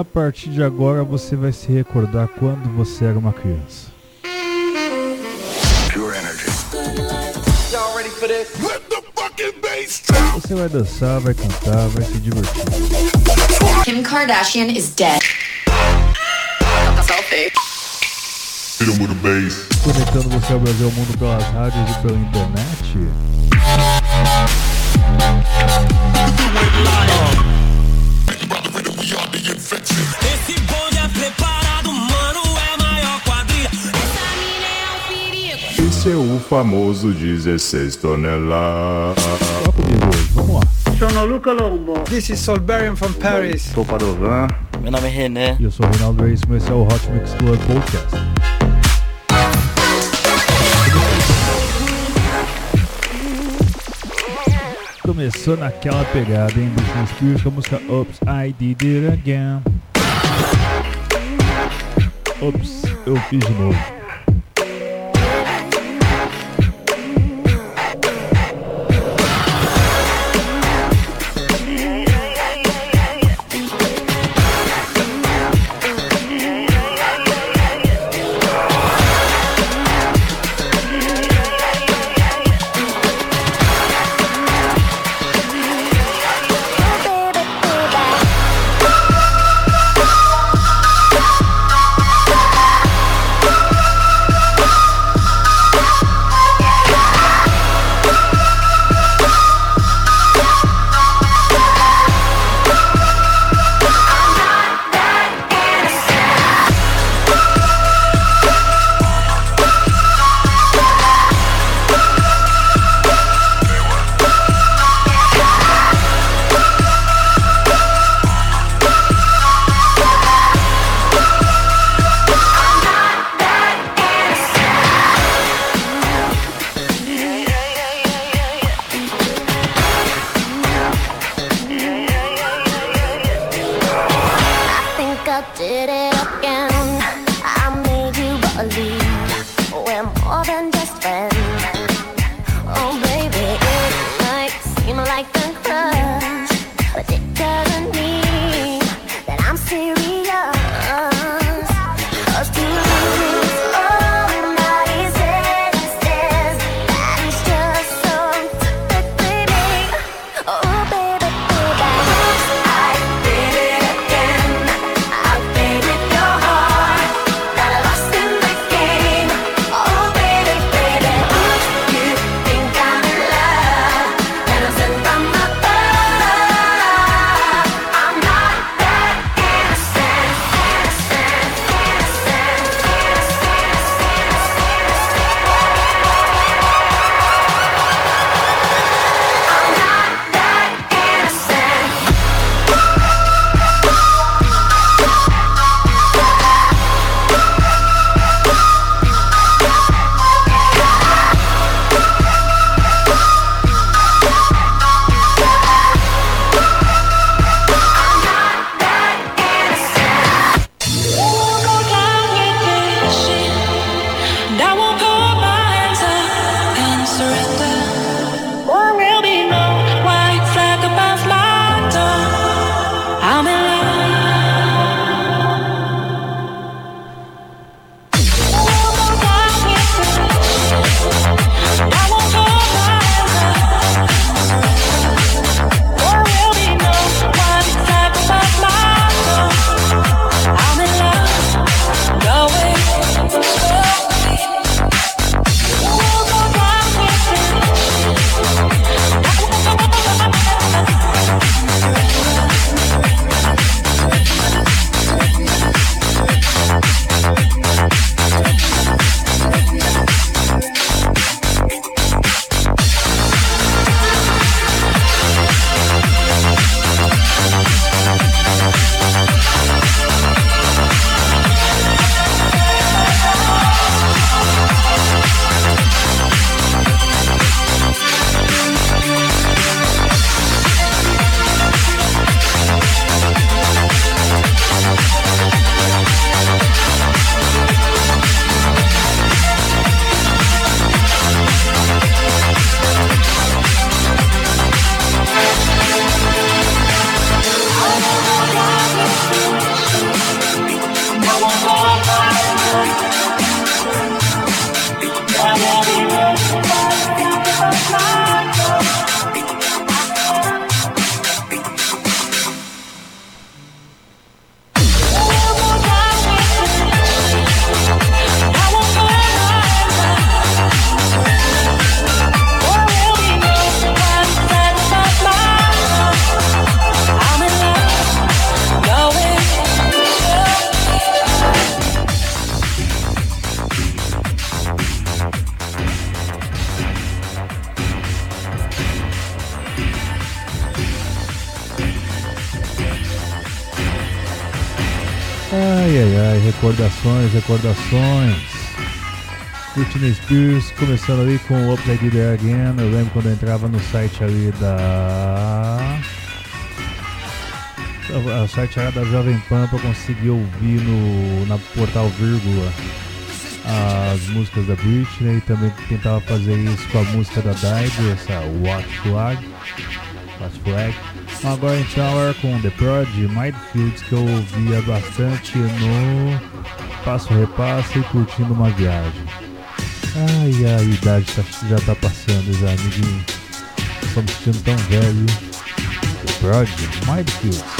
A partir de agora você vai se recordar quando você era uma criança. Pure energy. Y'all ready for this? Let the fucking bass drop. Você vai dançar, vai cantar, vai se divertir. Kim Kardashian is dead. Conectando você ao Brasil ao mundo pelas rádios e pela internet. O famoso 16 toneladas. Vamos lá. Sono Luca Lombo. This is Solberian from Paris. Sou Padovan. Meu nome é René. E eu sou o Reinaldo Reis, e esse é o Hot Mix Club Podcast. Começou naquela pegada, hein? Britney Spears com a música Oops, I Did It Again. Ops, eu fiz de novo. Recordações. Britney Spears, começando ali com o Upside There Again. Eu lembro quando eu entrava no site ali da. O site era da Jovem Pan pra conseguir ouvir no, na portal vírgula as músicas da Britney. Também tentava fazer isso com a música da Dive, essa Watch Flag. Watch Flag. Agora então era com The Prodigy, Mindfields, que eu ouvia bastante no Passo Repasso e curtindo uma viagem. Ai, a idade tá- já tá passando já. Estamos sentindo tão velho. The Prodigy, Mindfields.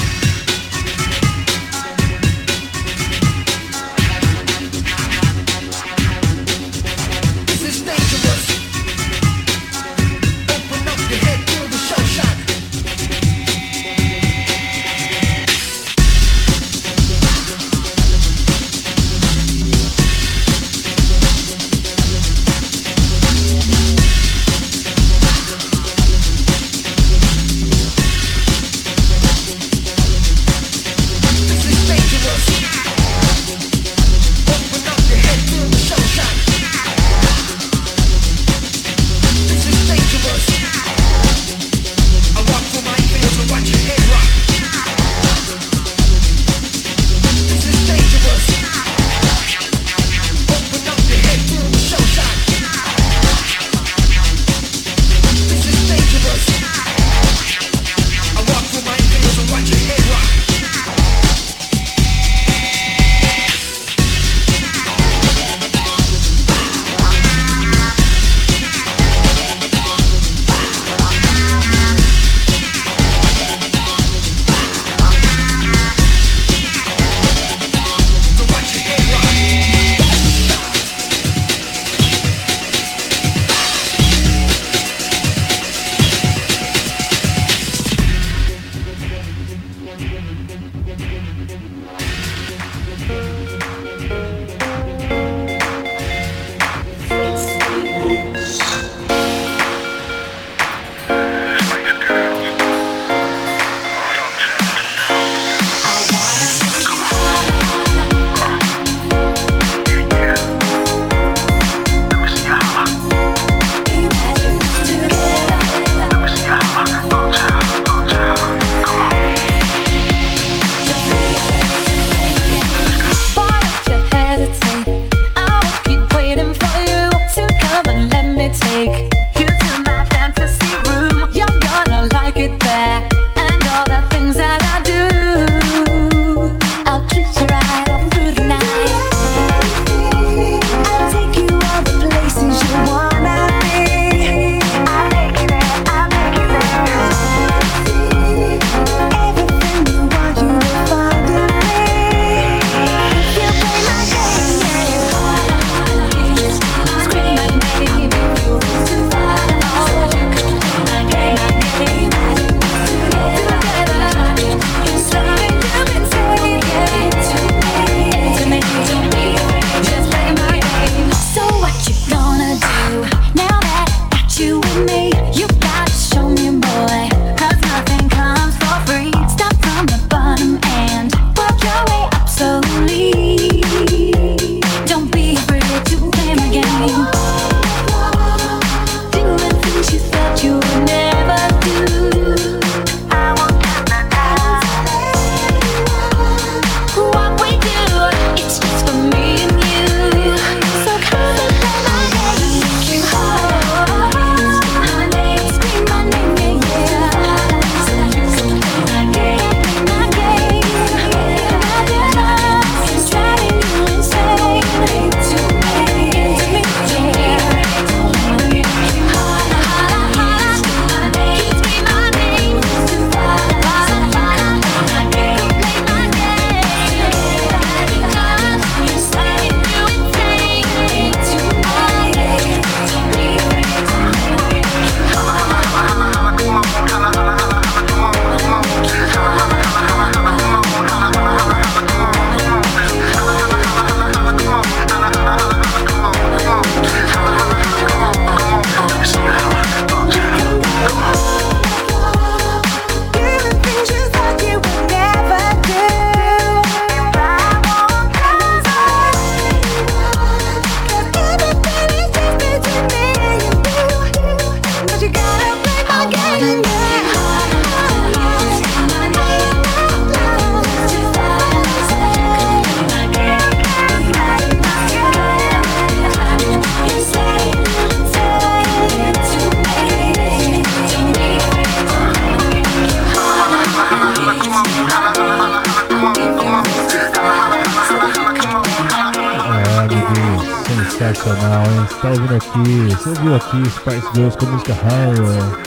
Você viu aqui Spice Girls com a música Horror,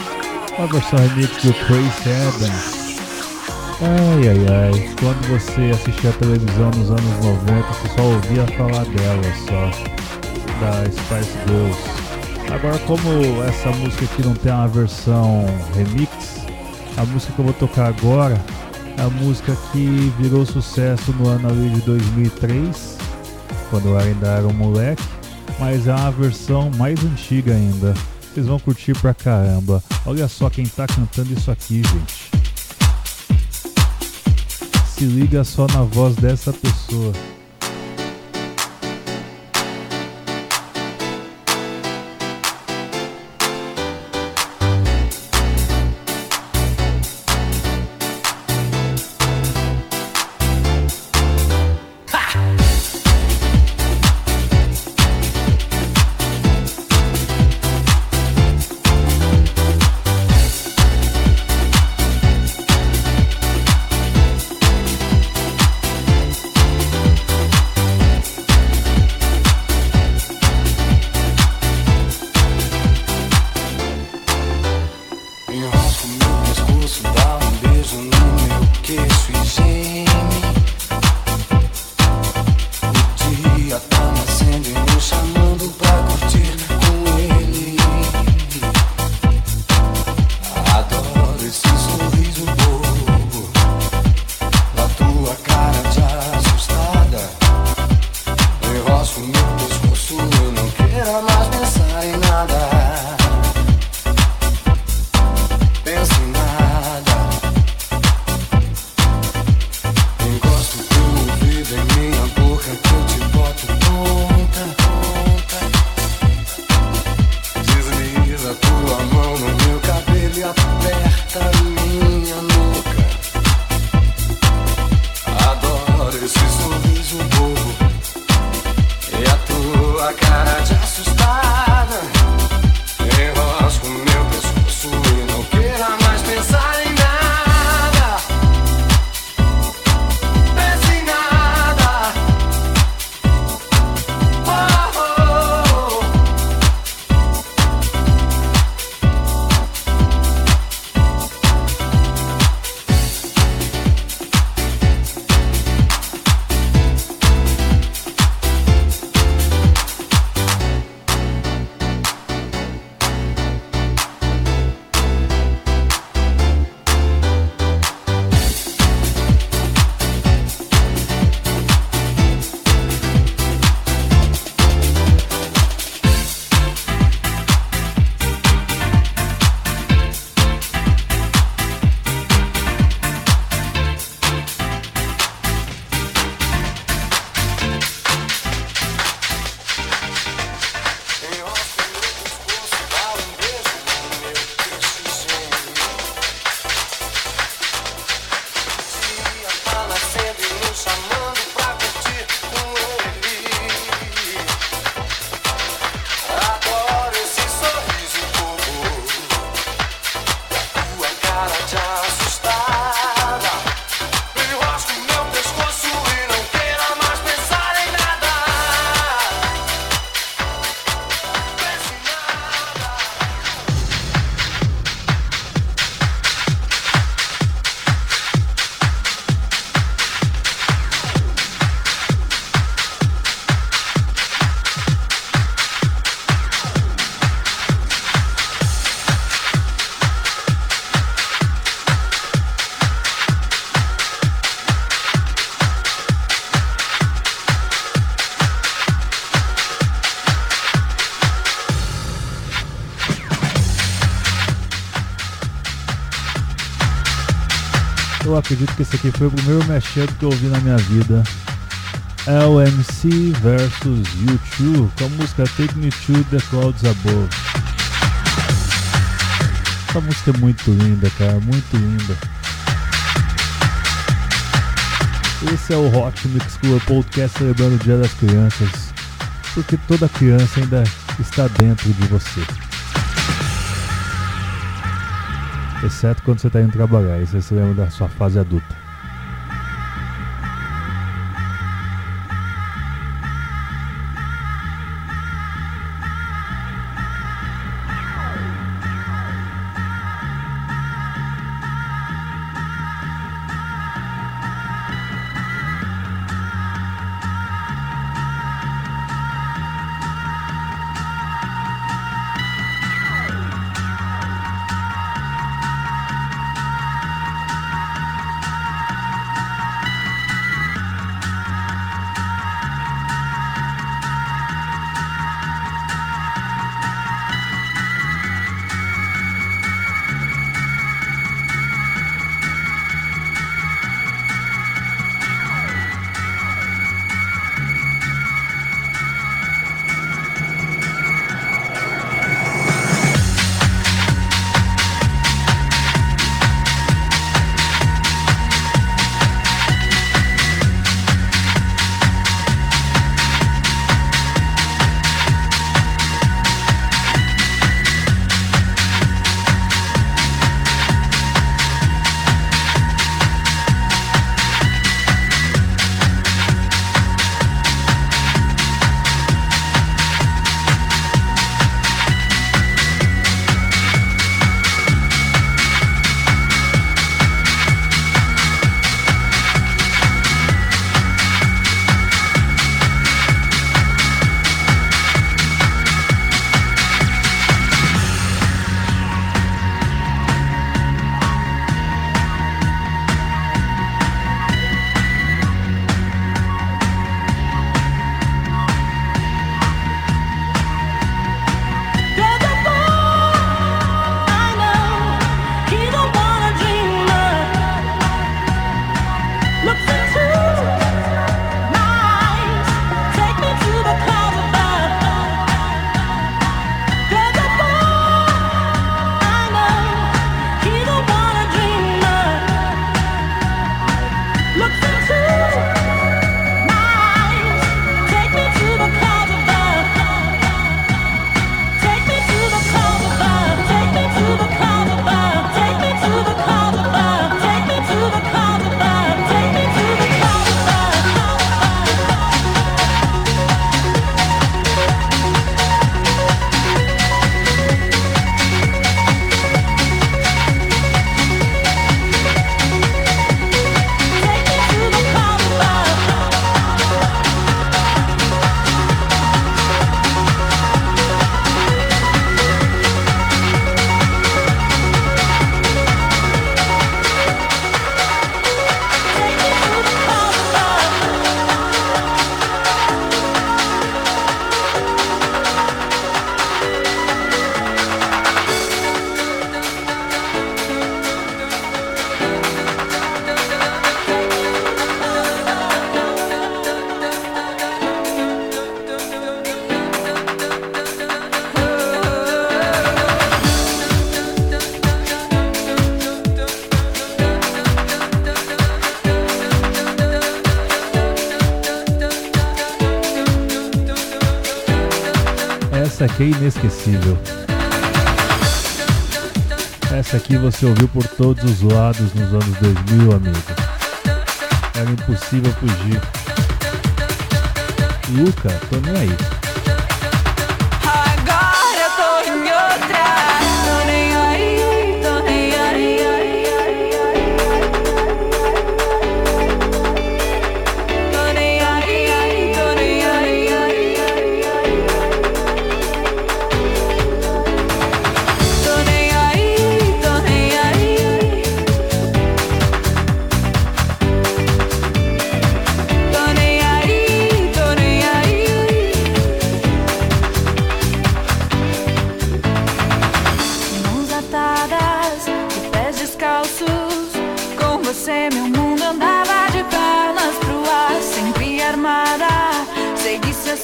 uma versão remix do Trace Adams. Ai ai ai, quando você assistia a televisão nos anos 90, você só ouvia falar dela só, da Spice Girls. Agora como essa música aqui não tem uma versão remix, a música que eu vou tocar agora é a música que virou sucesso no ano ali de 2003, quando eu ainda era um moleque, mas é uma versão mais antiga ainda. Vocês vão curtir pra caramba. Olha só quem tá cantando isso aqui, gente. Se liga só na voz dessa pessoa. Eu acredito que esse aqui foi o primeiro mashup que eu ouvi na minha vida. LMC versus U2 com a música Take Me to the Clouds Above. Essa música é muito linda, cara, muito linda. Esse é o Hot Mix Club Podcast celebrando o Dia das Crianças, porque toda criança ainda está dentro de você. Exceto quando você está indo trabalhar, aí você se lembra da sua fase adulta. que é inesquecível. Essa aqui você ouviu por todos os lados nos anos 2000, amigo. Era impossível fugir. Luca, tô nem aí.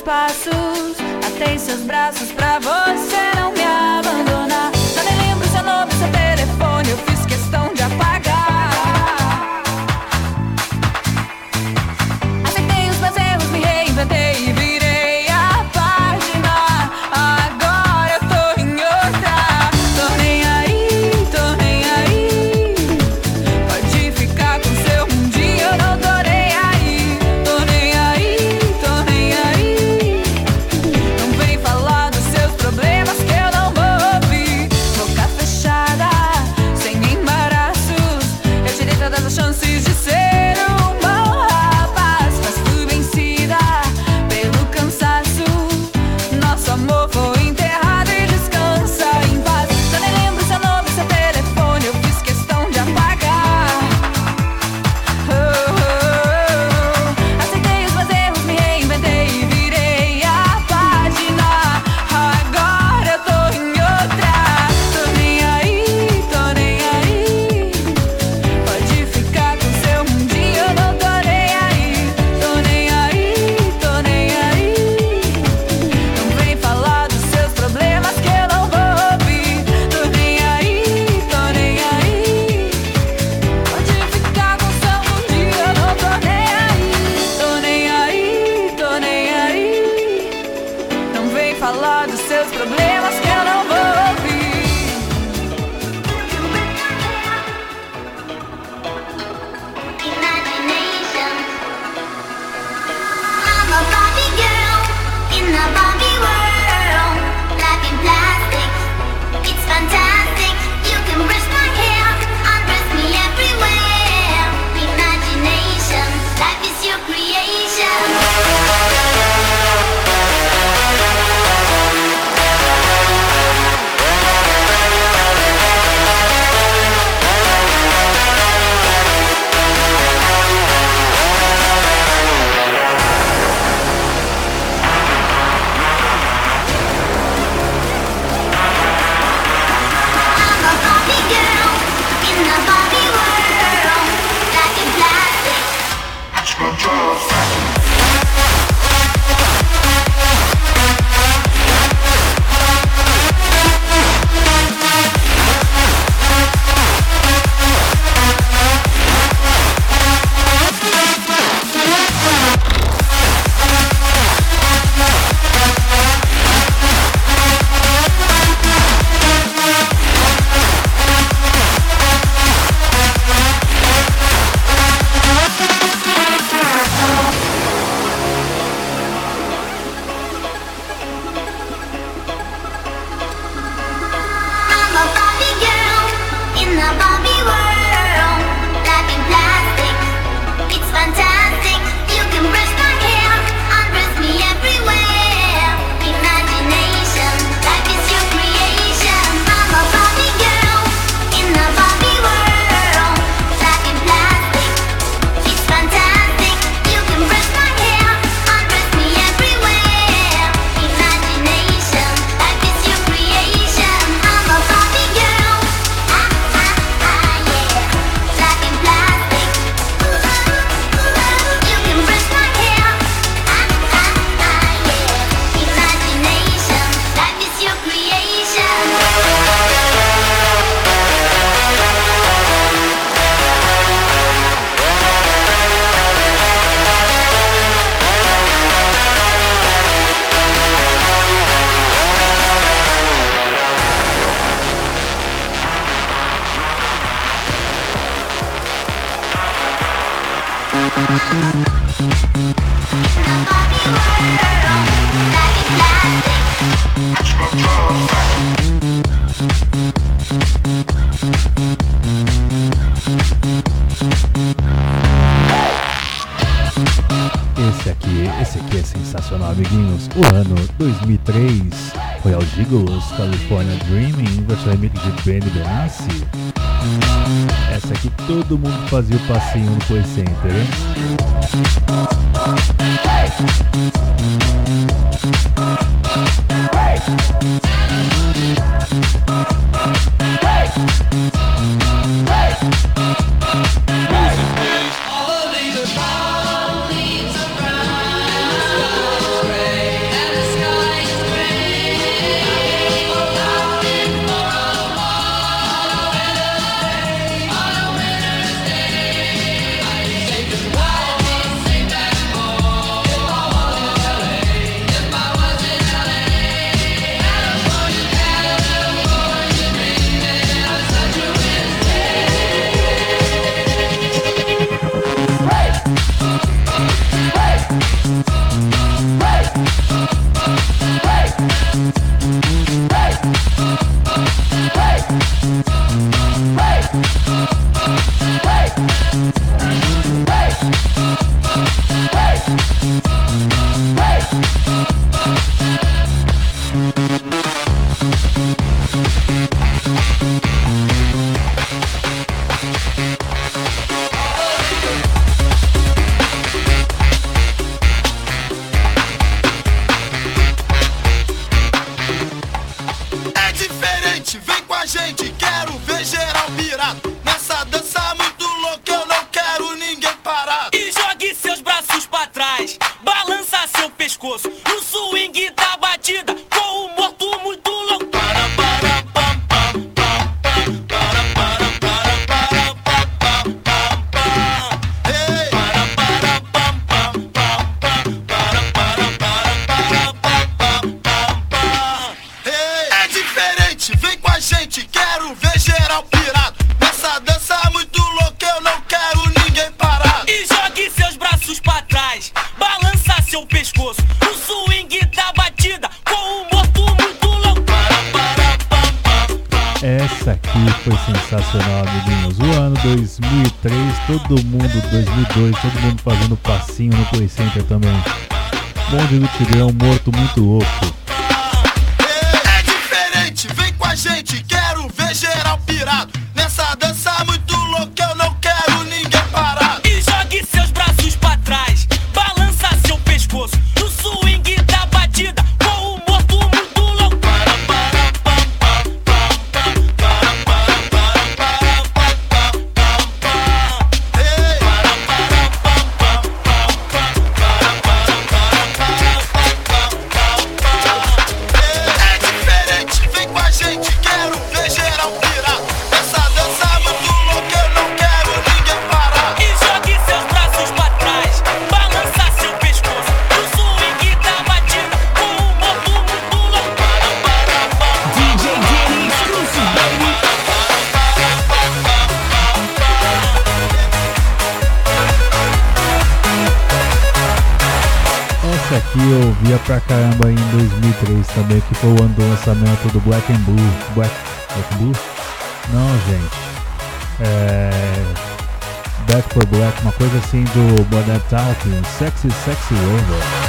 passos, atei seus braços pra você não me abandonar. dos seus problemas que eu não vou ouvir. Dreaming, um versionamento de Benny Benassi. Essa aqui todo mundo fazia o passinho no Play Center, hein? pescoço. O swing da batida com um morto muito louco. Essa aqui foi sensacional, amiguinhos. O ano 2003, todo mundo 2002, todo mundo fazendo passinho no Play Center também. Bonde do Tigrão morto muito louco. ou do lançamento do Black and Blue. Black, Black and Blue? Não, gente. É... Back for Black, uma coisa assim do Modern Talking, Sexy Sexy Over.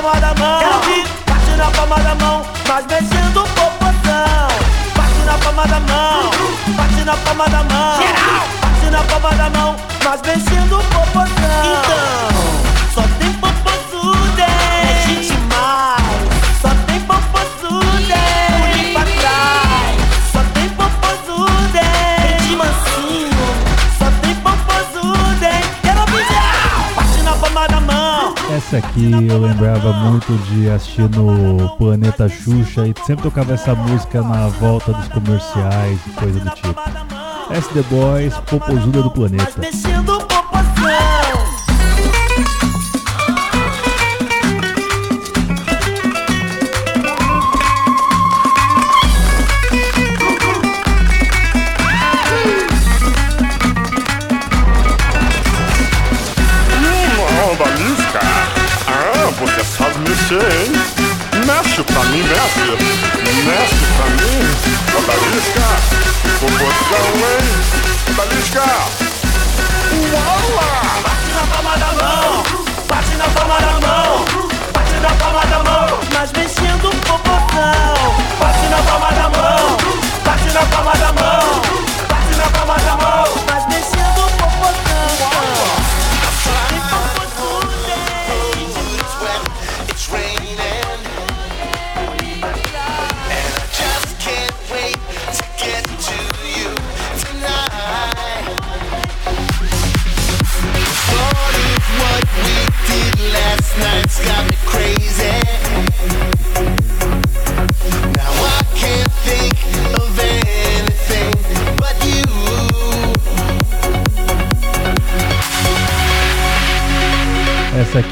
palma da mão. Quero bate na palma da mão, nós mexendo o popozão. Bate na palma da mão, bate na palma da mão. Geral, bate na palma da mão, nós mexendo o popozão. Então, só Isso aqui eu lembrava muito de assistir no Planeta Xuxa e sempre tocava essa música na volta dos comerciais e coisa do tipo. SD Boys, popozuda do planeta. tem. Mexe pra mim, mexe. Mexe pra mim. Odalisca. Popotão, hein? Odalisca. Uau!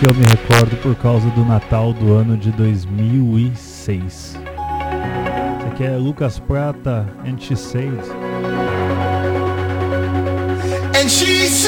eu me recordo por causa do Natal do ano de 2006. Isso aqui é Lucas Prata and She Said. And she said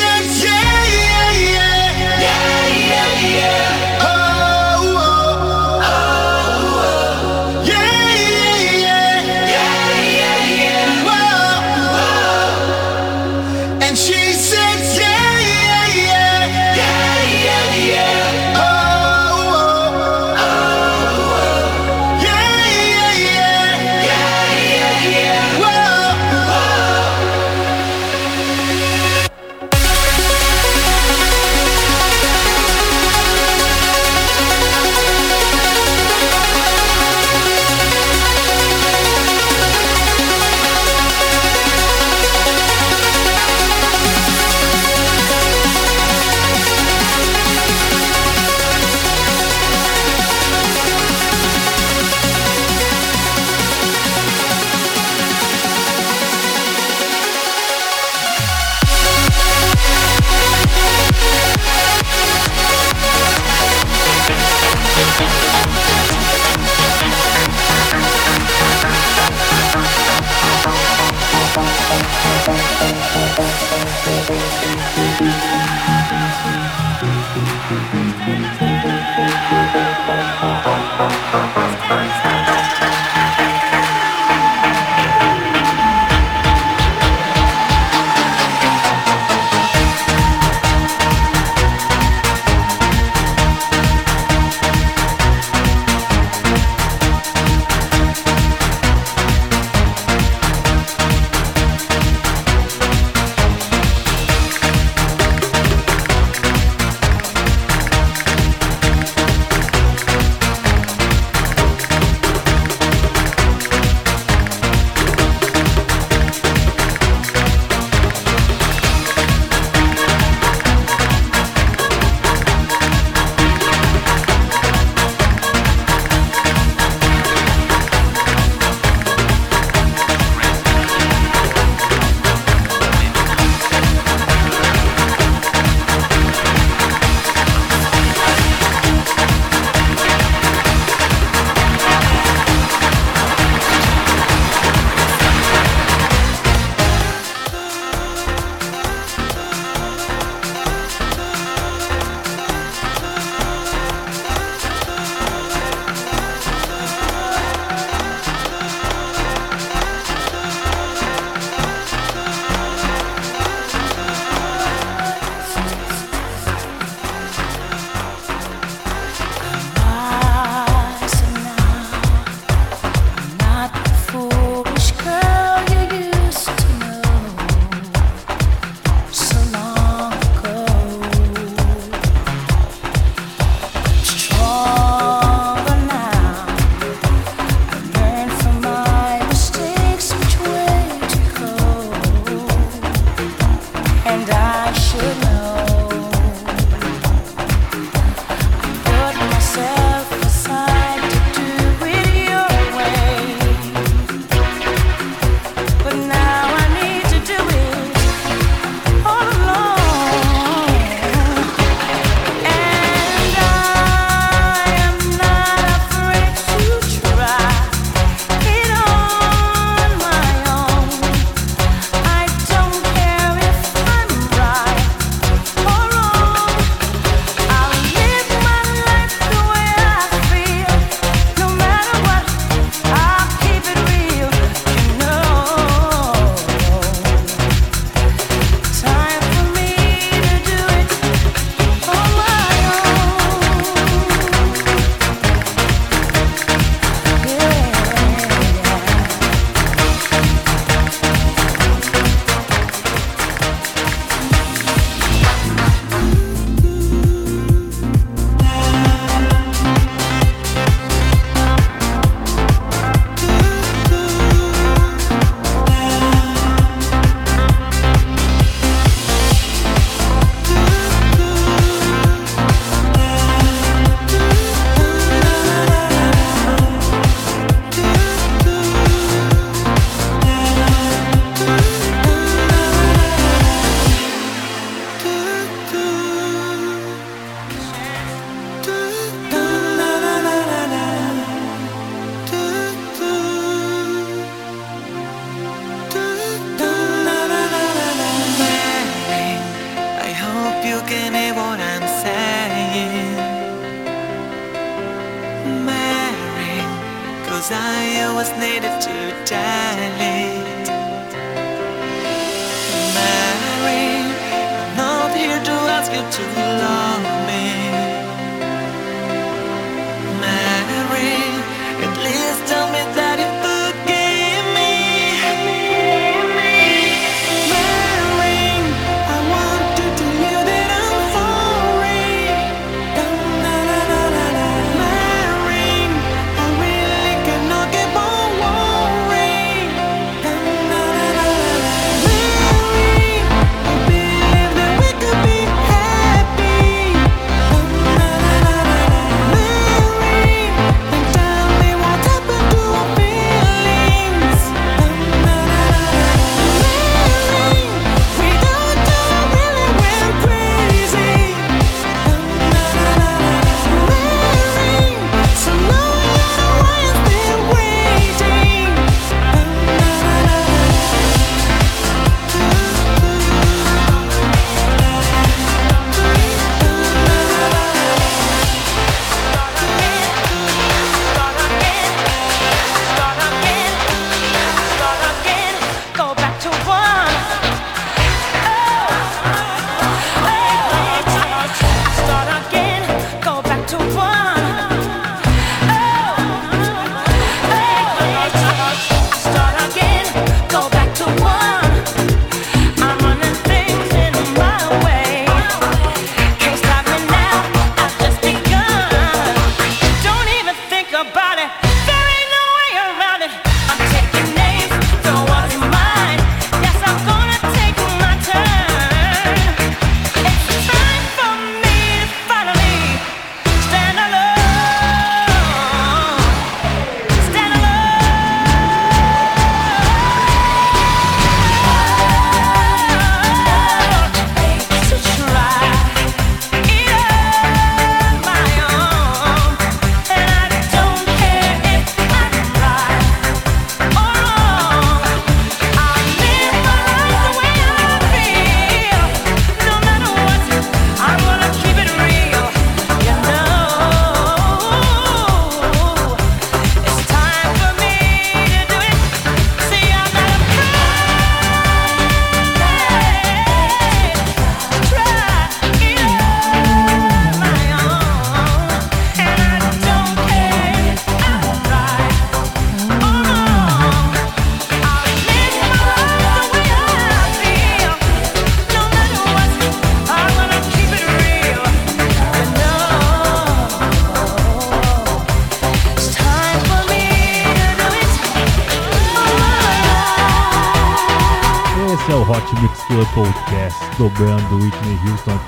Lua Podcast, dobrando Whitney Houston,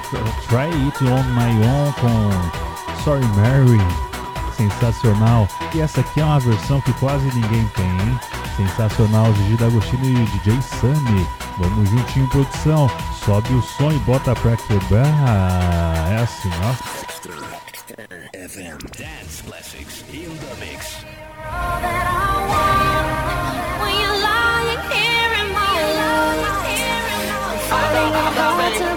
Try It On My Own com Sorry Mary, sensacional. E essa aqui é uma versão que quase ninguém tem, hein? Sensacional, Gigi D'Agostino e DJ Sunny. Vamos juntinho, produção. Sobe o som e bota pra quebrar. É assim, ó. FM Dance Classics in the Mix. heart to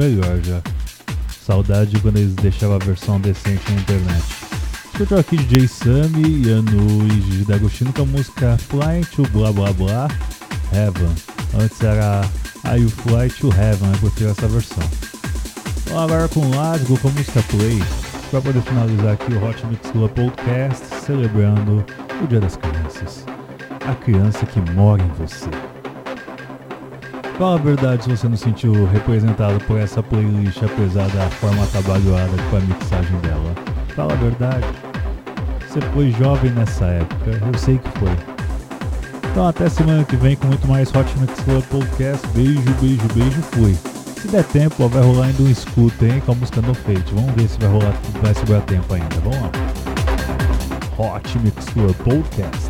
melhor já. Saudade de quando eles deixavam a versão decente na internet. Escutou aqui DJ Sammy, Yanu e Gigi D'Agostino com a música Fly to Blah Blah Blah Heaven. Antes era I You Fly to Heaven, eu prefiro essa versão. Vamos agora com Lasgo com a música Play, para poder finalizar aqui o Hot Mix Club Podcast, celebrando o Dia das Crianças. A criança que mora em você. Fala a verdade se você não se sentiu representado por essa playlist, apesar da forma atabalhoada com a mixagem dela. Fala a verdade. Você foi jovem nessa época, eu sei que foi. Então até semana que vem com muito mais Hot Mix Club Podcast. Beijo, beijo, beijo, fui. Se der tempo, ó, vai rolar ainda um escuta, hein, com a música No Fate. Vamos ver se vai rolar, vai sobrar tempo ainda. Vamos lá. Hot Mix Club Podcast.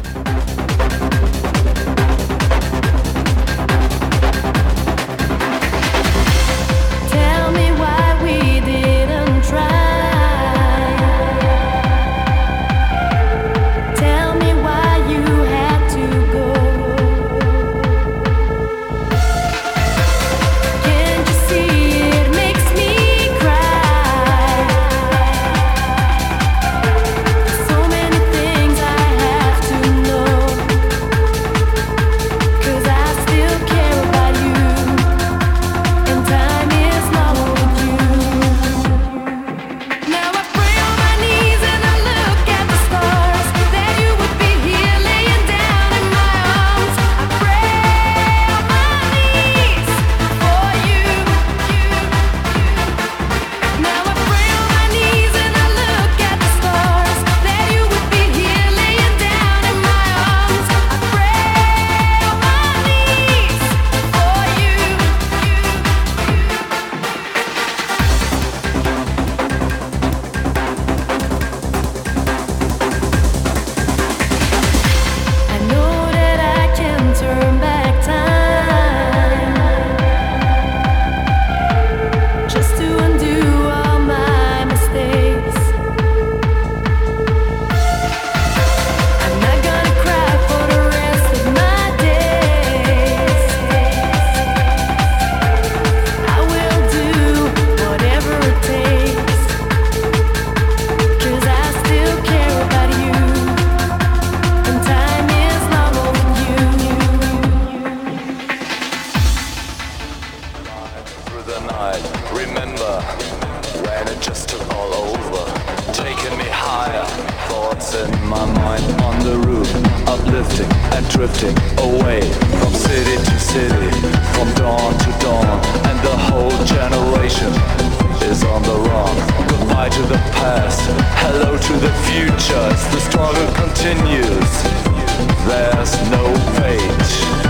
Remember when it just took all over, taking me higher. Thoughts in my mind on the roof, uplifting and drifting away from city to city, from dawn to dawn, and the whole generation is on the run. Goodbye to the past, hello to the future. As the struggle continues, there's no fate.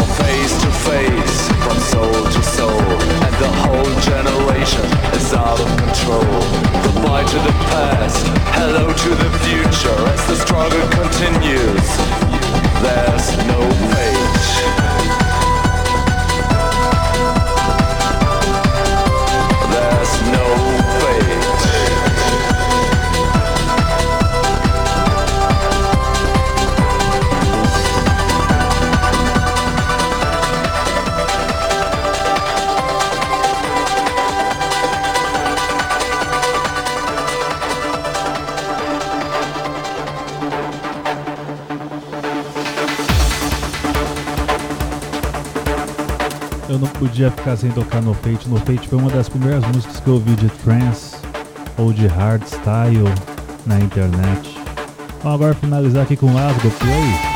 From face to face, from soul to soul, and the whole generation is out of control. Goodbye to the past, hello to the future as the struggle continues. There's no fate. Não podia ficar sem tocar No Fate. No Fate foi uma das primeiras músicas que eu ouvi de trance ou de hardstyle na internet. Vamos agora finalizar aqui com Lasgo Play.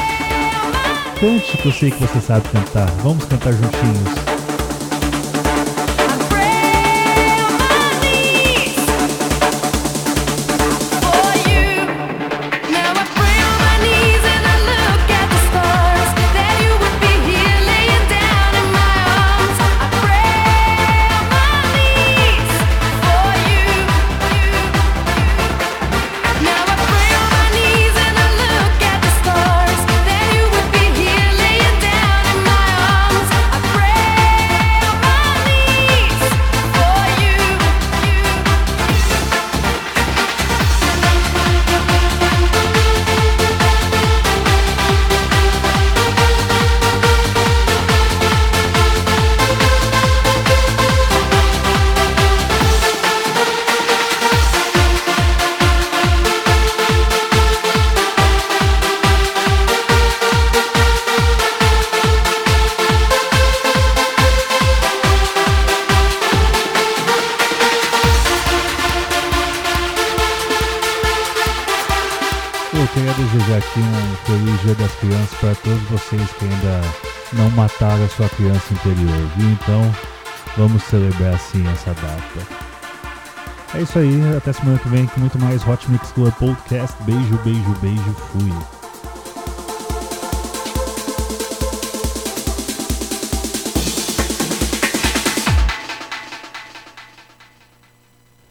Cante que eu sei que você sabe cantar. Vamos cantar juntinhos. Sua criança interior, viu? Então, vamos celebrar assim essa data. É isso aí, até semana que vem com muito mais Hot Mix Club Podcast. Beijo, beijo, beijo, fui.